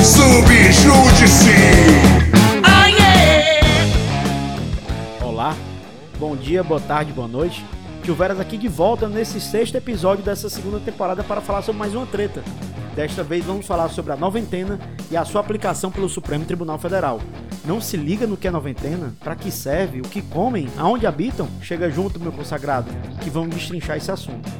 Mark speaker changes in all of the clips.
Speaker 1: Subjúdice!
Speaker 2: Olá, bom dia, boa tarde, boa noite. Tio Veras aqui de volta nesse sexto episódio dessa segunda temporada para falar sobre mais uma treta. Desta vez vamos falar sobre a noventena e a sua aplicação pelo Supremo Tribunal Federal. Não se liga no que é noventena, para que serve, o que comem, aonde habitam? Chega junto, meu consagrado, que vamos destrinchar esse assunto.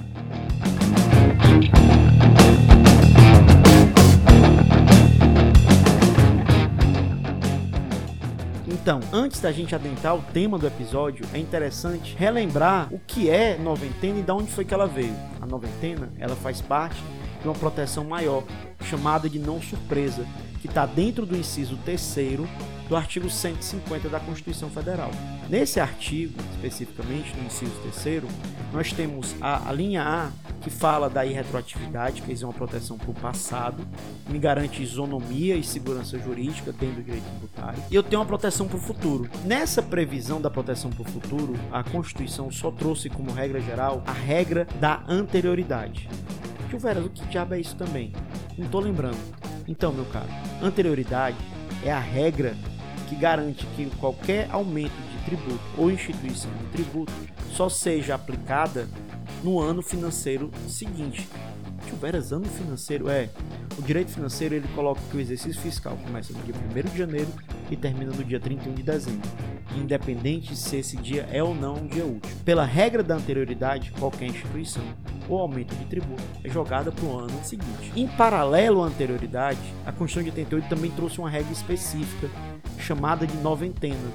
Speaker 2: Então, antes da gente adentrar o tema do episódio, é interessante relembrar o que é noventena e de onde foi que ela veio. A noventena, ela faz parte de uma proteção maior, chamada de não surpresa, que está dentro do inciso terceiro do artigo 150 da Constituição Federal. Nesse artigo, especificamente no inciso terceiro, nós temos a, a linha A que fala da irretroatividade, que é uma proteção para o passado, me garante isonomia e segurança jurídica dentro do direito tributário, e eu tenho uma proteção para o futuro. Nessa previsão da proteção para o futuro, a Constituição só trouxe como regra geral a regra da anterioridade. Tio o que diabo é isso também? Não estou lembrando. Então, meu caro, anterioridade é a regra que garante que qualquer aumento de tributo ou instituição de tributo só seja aplicada no ano financeiro seguinte. Tio Veras, ano financeiro é. O direito financeiro ele coloca que o exercício fiscal começa no dia 1 de janeiro e termina no dia 31 de dezembro, independente se esse dia é ou não um dia útil. Pela regra da anterioridade, qualquer instituição ou aumento de tributo é jogada para o ano seguinte. Em paralelo à anterioridade, a Constituição de 88 também trouxe uma regra específica chamada de noventena,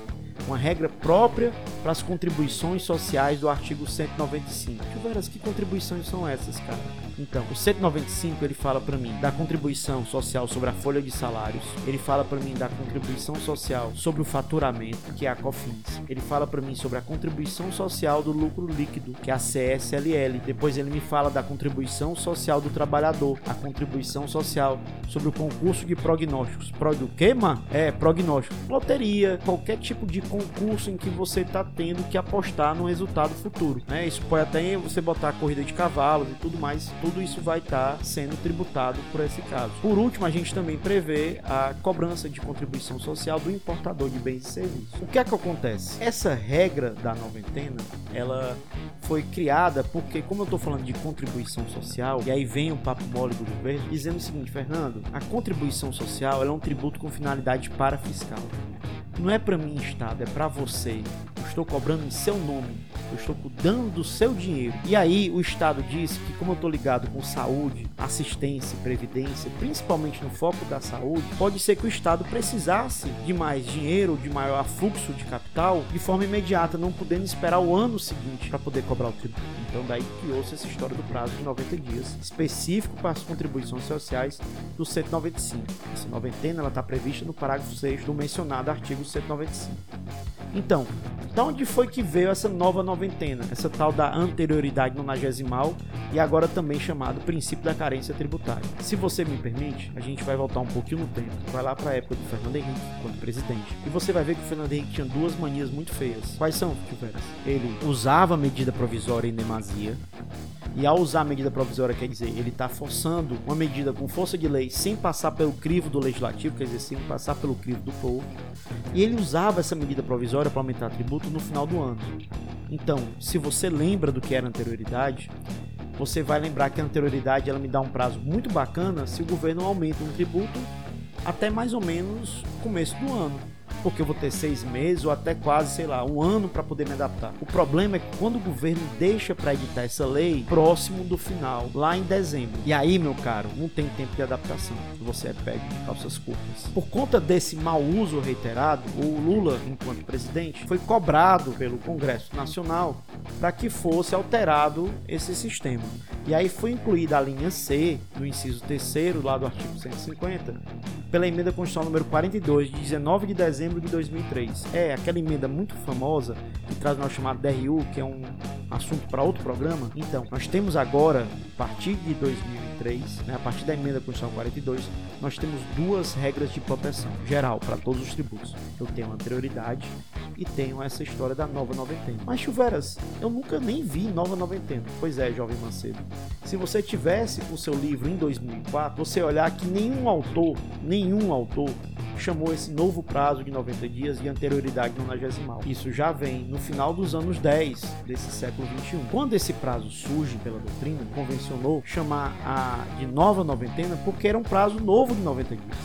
Speaker 2: uma regra própria para as contribuições sociais do artigo 195. Veras, que contribuições são essas, cara? Então, o 195 ele fala para mim da contribuição social sobre a folha de salários, ele fala para mim da contribuição social sobre o faturamento, que é a COFINS. Ele fala para mim sobre a contribuição social do lucro líquido, que é a CSLL. Depois ele me fala da contribuição social do trabalhador, a contribuição social sobre o concurso de prognósticos. Pro do quê, mano? É, prognóstico. Loteria, qualquer tipo de concurso em que você está tendo que apostar no resultado futuro. Né? Isso pode até você botar corrida de cavalos e tudo mais tudo isso vai estar tá sendo tributado por esse caso. Por último, a gente também prevê a cobrança de contribuição social do importador de bens e serviços. O que é que acontece? Essa regra da noventena, ela foi criada porque, como eu estou falando de contribuição social, e aí vem o papo mole do governo, dizendo o seguinte, Fernando, a contribuição social é um tributo com finalidade para fiscal. Não é para mim, Estado, é para você. Eu estou cobrando em seu nome. Eu estou cuidando do seu dinheiro. E aí o Estado diz que, como eu estou ligado com saúde, assistência, previdência, principalmente no foco da saúde, pode ser que o Estado precisasse de mais dinheiro, de maior fluxo de capital, de forma imediata, não podendo esperar o ano seguinte para poder cobrar o tributo. Então daí criou-se essa história do prazo de 90 dias, específico para as contribuições sociais do 195. Essa noventena está prevista no parágrafo 6 do mencionado artigo 195. Então, da onde foi que veio essa nova noventena, essa tal da anterioridade nonagesimal e agora também chamado princípio da carência tributária? Se você me permite, a gente vai voltar um pouquinho no tempo, vai lá para a época do Fernando Henrique, quando presidente, e você vai ver que o Fernando Henrique tinha duas manias muito feias. Quais são, tio Veras? Ele usava medida provisória em demasia, e ao usar a medida provisória, quer dizer, ele está forçando uma medida com força de lei sem passar pelo crivo do legislativo, quer dizer, sem passar pelo crivo do povo. E ele usava essa medida provisória para aumentar tributo no final do ano. Então, se você lembra do que era anterioridade, você vai lembrar que a anterioridade ela me dá um prazo muito bacana se o governo aumenta um tributo até mais ou menos começo do ano porque eu vou ter seis meses ou até quase, sei lá, um ano para poder me adaptar. O problema é que quando o governo deixa para editar essa lei próximo do final, lá em dezembro. E aí, meu caro, não tem tempo de adaptação. Você é pego de calças curtas. Por conta desse mau uso reiterado, o Lula, enquanto presidente, foi cobrado pelo Congresso Nacional para que fosse alterado esse sistema. E aí foi incluída a linha C do inciso terceiro lá do artigo 150 pela emenda constitucional número 42 de 19 de dezembro de 2003. É aquela emenda muito famosa que traz o nosso chamado DRU, que é um assunto para outro programa. Então, nós temos agora, a partir de 2003, né, a partir da emenda constitucional 42, nós temos duas regras de proteção geral para todos os tributos. Eu tenho anterioridade e tenham essa história da nova noventena. Mas Chuveras, eu nunca nem vi nova noventena. Pois é, jovem Macedo. Se você tivesse o seu livro em 2004, você olhar que nenhum autor, nenhum autor chamou esse novo prazo de 90 dias de anterioridade nonagesimal. Isso já vem no final dos anos 10 desse século 21. Quando esse prazo surge pela doutrina, convencionou chamar a de nova noventena porque era um prazo novo de 90 dias.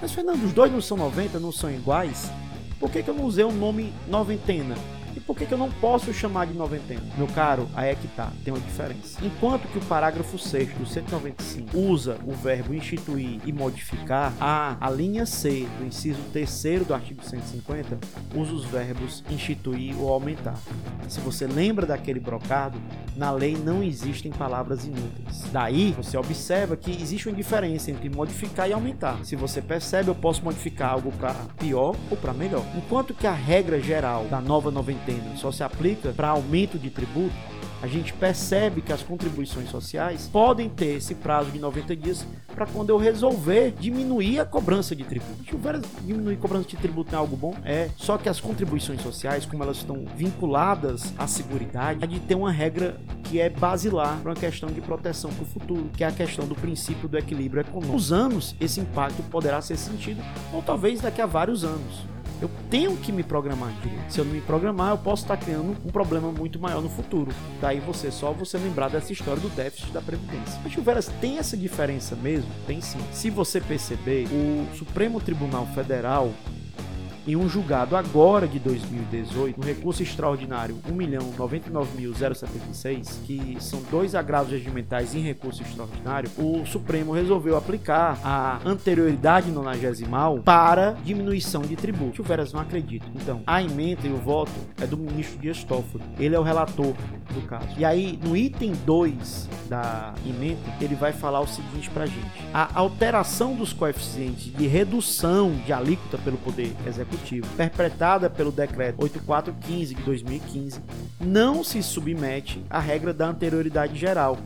Speaker 2: Mas Fernando, os dois não são 90, não são iguais? Por que, que eu não usei o nome noventena? E por que, que eu não posso chamar de noventena? Meu caro, aí é que tá, tem uma diferença. Enquanto que o parágrafo 6 do 195 usa o verbo instituir e modificar, a, a linha C do inciso 3 do artigo 150 usa os verbos instituir ou aumentar. Se você lembra daquele brocado, na lei não existem palavras inúteis. Daí, você observa que existe uma diferença entre modificar e aumentar. Se você percebe, eu posso modificar algo para pior ou para melhor. Enquanto que a regra geral da nova noventena só se aplica para aumento de tributo, a gente percebe que as contribuições sociais podem ter esse prazo de 90 dias para quando eu resolver diminuir a cobrança de tributo. Chuveiro diminuir a cobrança de tributo é algo bom? É. Só que as contribuições sociais, como elas estão vinculadas à seguridade, de ter uma regra que é basilar para uma questão de proteção para o futuro, que é a questão do princípio do equilíbrio econômico. Os anos, esse impacto poderá ser sentido, ou talvez daqui a vários anos. Eu tenho que me programar direito. Se eu não me programar, eu posso estar criando um problema muito maior no futuro. Daí você só você lembrar dessa história do déficit da previdência. Mas Chuveras tem essa diferença mesmo? Tem sim. Se você perceber, o Supremo Tribunal Federal em um julgado agora de 2018, no recurso extraordinário 1.099.076, que são dois agravos regimentais em recurso extraordinário, o Supremo resolveu aplicar a anterioridade nonagesimal para diminuição de tributo. O Veras não acredita. Então, a emenda e o voto é do ministro Dias Toffoli. Ele é o relator do caso. E aí, no item 2 da emenda, ele vai falar o seguinte pra gente: a alteração dos coeficientes de redução de alíquota pelo Poder Executivo, perpetrada pelo Decreto 8415 de 2015, não se submete à regra da anterioridade geral,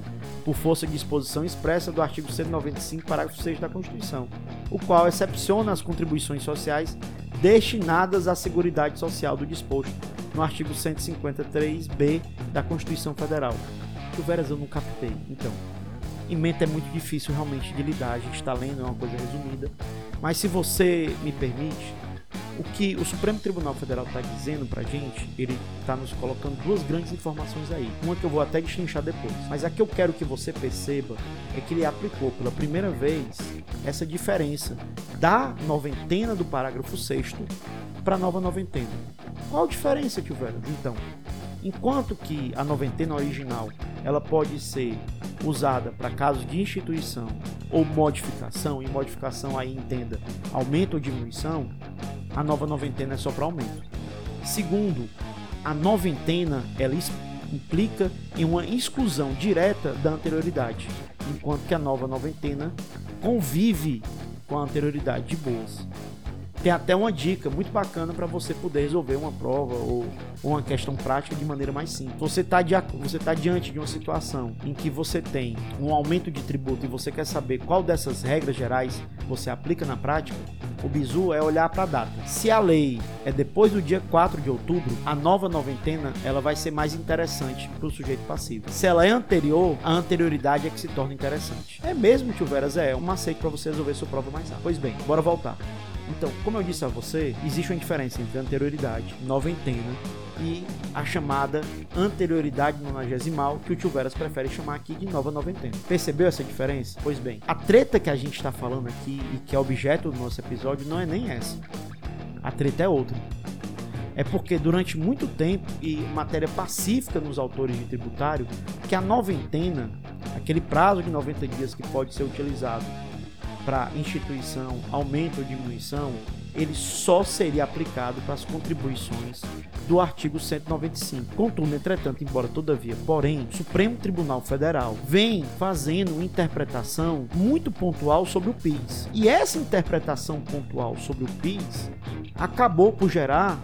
Speaker 2: por força de disposição expressa do artigo 195, parágrafo 6 da Constituição, o qual excepciona as contribuições sociais destinadas à Seguridade Social do disposto no artigo 153b da Constituição Federal. Que o Veras eu não captei. Então, emenda é muito difícil realmente de lidar, a gente está lendo, é uma coisa resumida. Mas se você me permite, o que o Supremo Tribunal Federal está dizendo para gente, ele está nos colocando duas grandes informações aí. Uma que eu vou até destrinchar depois. Mas a que eu quero que você perceba é que ele aplicou pela primeira vez essa diferença da noventena do parágrafo 6 para a nova noventena. Qual a diferença, tio velho? Então, enquanto que a noventena original ela pode ser usada para casos de instituição ou modificação, e modificação aí entenda aumento ou diminuição, a nova noventena é só para aumento. Segundo, a noventena ela implica em uma exclusão direta da anterioridade, enquanto que a nova noventena convive com a anterioridade de boas. Tem até uma dica muito bacana para você poder resolver uma prova ou uma questão prática de maneira mais simples. Você está tá diante de uma situação em que você tem um aumento de tributo e você quer saber qual dessas regras gerais você aplica na prática, o bizu é olhar para a data. Se a lei é depois do dia 4 de outubro, a nova noventena ela vai ser mais interessante para o sujeito passivo. Se ela é anterior, a anterioridade é que se torna interessante. É mesmo, tio Veras, é um macete para você resolver sua prova mais rápido. Pois bem, bora voltar. Então, como eu disse a você, existe uma diferença entre anterioridade, noventena e a chamada anterioridade nonagesimal, que o tio Veras prefere chamar aqui de nova noventena. Percebeu essa diferença? Pois bem, a treta que a gente está falando aqui e que é objeto do nosso episódio não é nem essa. A treta é outra. É porque durante muito tempo, e matéria pacífica nos autores de tributário, que a noventena, aquele prazo de 90 dias que pode ser utilizado para instituição, aumento ou diminuição, ele só seria aplicado para as contribuições do artigo 195. Contudo, entretanto, embora todavia, porém, o Supremo Tribunal Federal vem fazendo uma interpretação muito pontual sobre o PIS. E essa interpretação pontual sobre o PIS acabou por gerar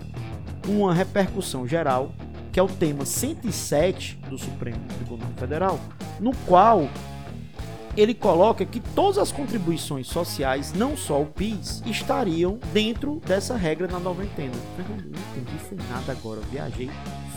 Speaker 2: uma repercussão geral, que é o tema 107 do Supremo Tribunal Federal, no qual ele coloca que todas as contribuições sociais, não só o PIS, estariam dentro dessa regra na noventena. Eu não entendi foi nada agora, eu viajei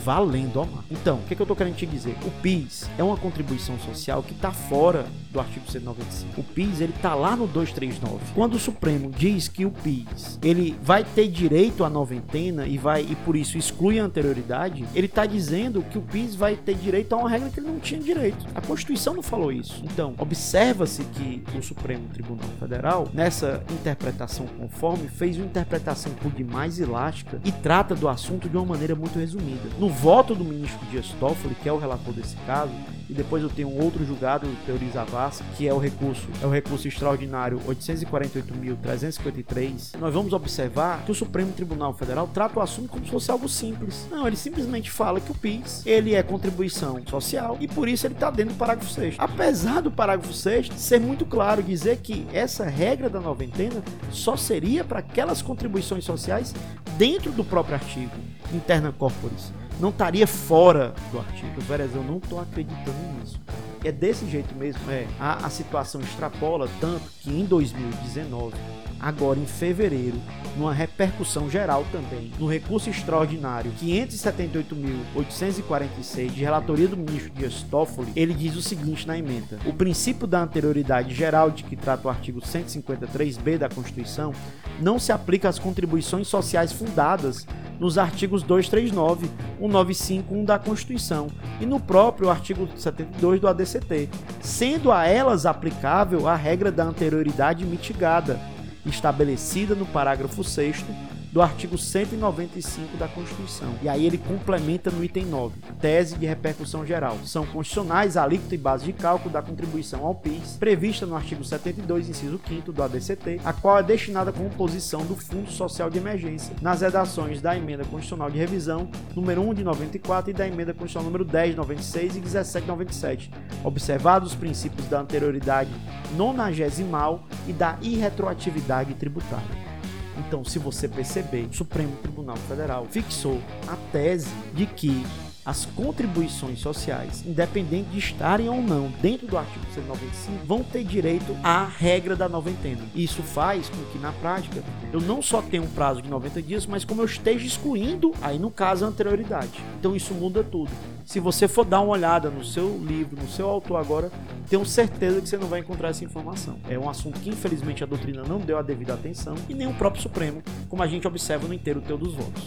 Speaker 2: valendo, ó. Então, o que, que eu tô querendo te dizer? O PIS é uma contribuição social que tá fora do artigo 195. O PIS, ele tá lá no 239. Quando o Supremo diz que o PIS, ele vai ter direito à noventena e vai e por isso exclui a anterioridade, ele tá dizendo que o PIS vai ter direito a uma regra que ele não tinha direito. A Constituição não falou isso. Então, observa-se que o Supremo Tribunal Federal, nessa interpretação conforme, fez uma interpretação por demais elástica e trata do assunto de uma maneira muito resumida. No voto do ministro Dias Toffoli, que é o relator desse caso, e depois eu tenho um outro julgado, o Teori Zavascki, que é o recurso, é o recurso extraordinário 848.353. Nós vamos observar que o Supremo Tribunal Federal trata o assunto como se fosse algo simples. Não, ele simplesmente fala que o PIS, ele é contribuição social e por isso ele está dentro do parágrafo 6 Apesar do parágrafo 6 ser muito claro dizer que essa regra da noventena só seria para aquelas contribuições sociais dentro do próprio artigo interna corporis não estaria fora do artigo. Veras, eu não estou acreditando nisso. É desse jeito mesmo, é. A, a situação extrapola tanto que em 2019 agora em fevereiro, numa repercussão geral também, no recurso extraordinário 578.846 de relatoria do ministro Dias Toffoli, ele diz o seguinte na emenda: O princípio da anterioridade geral de que trata o artigo 153b da Constituição não se aplica às contribuições sociais fundadas nos artigos 239, 195 1 da Constituição. E no próprio artigo 72 do ADCT, sendo a elas aplicável a regra da anterioridade mitigada, estabelecida no parágrafo 6 do artigo 195 da Constituição. E aí ele complementa no item 9, tese de repercussão geral. São constitucionais a alíquota e base de cálculo da contribuição ao PIS, prevista no artigo 72, inciso 5 do ADCT, a qual é destinada à composição do Fundo Social de Emergência, nas redações da Emenda Constitucional de Revisão número 1 de 94 e da Emenda Constitucional número 10 de 96 e 17 de 97, observados os princípios da anterioridade nonagesimal e da irretroatividade tributária. Então, se você perceber, o Supremo Tribunal Federal fixou a tese de que as contribuições sociais, independente de estarem ou não dentro do artigo 195, vão ter direito à regra da noventena. Isso faz com que, na prática, eu não só tenha um prazo de 90 dias, mas como eu esteja excluindo, aí no caso, a anterioridade. Então isso muda tudo. Se você for dar uma olhada no seu livro, no seu autor agora, tenho certeza que você não vai encontrar essa informação. É um assunto que, infelizmente, a doutrina não deu a devida atenção e nem o próprio Supremo, como a gente observa no inteiro teu dos votos.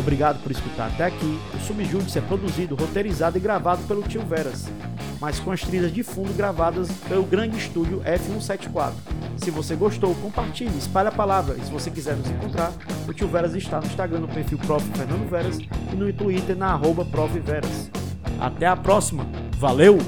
Speaker 2: Obrigado por escutar até aqui. O Subjúdice é produzido, roteirizado e gravado pelo tio Veras, mas com as trilhas de fundo gravadas pelo grande estúdio F174. Se você gostou, compartilhe, espalhe a palavra. E se você quiser nos encontrar, o tio Veras está no Instagram no perfil Prof. Fernando Veras e no Twitter na arroba Prof. Veras. Até a próxima. Valeu!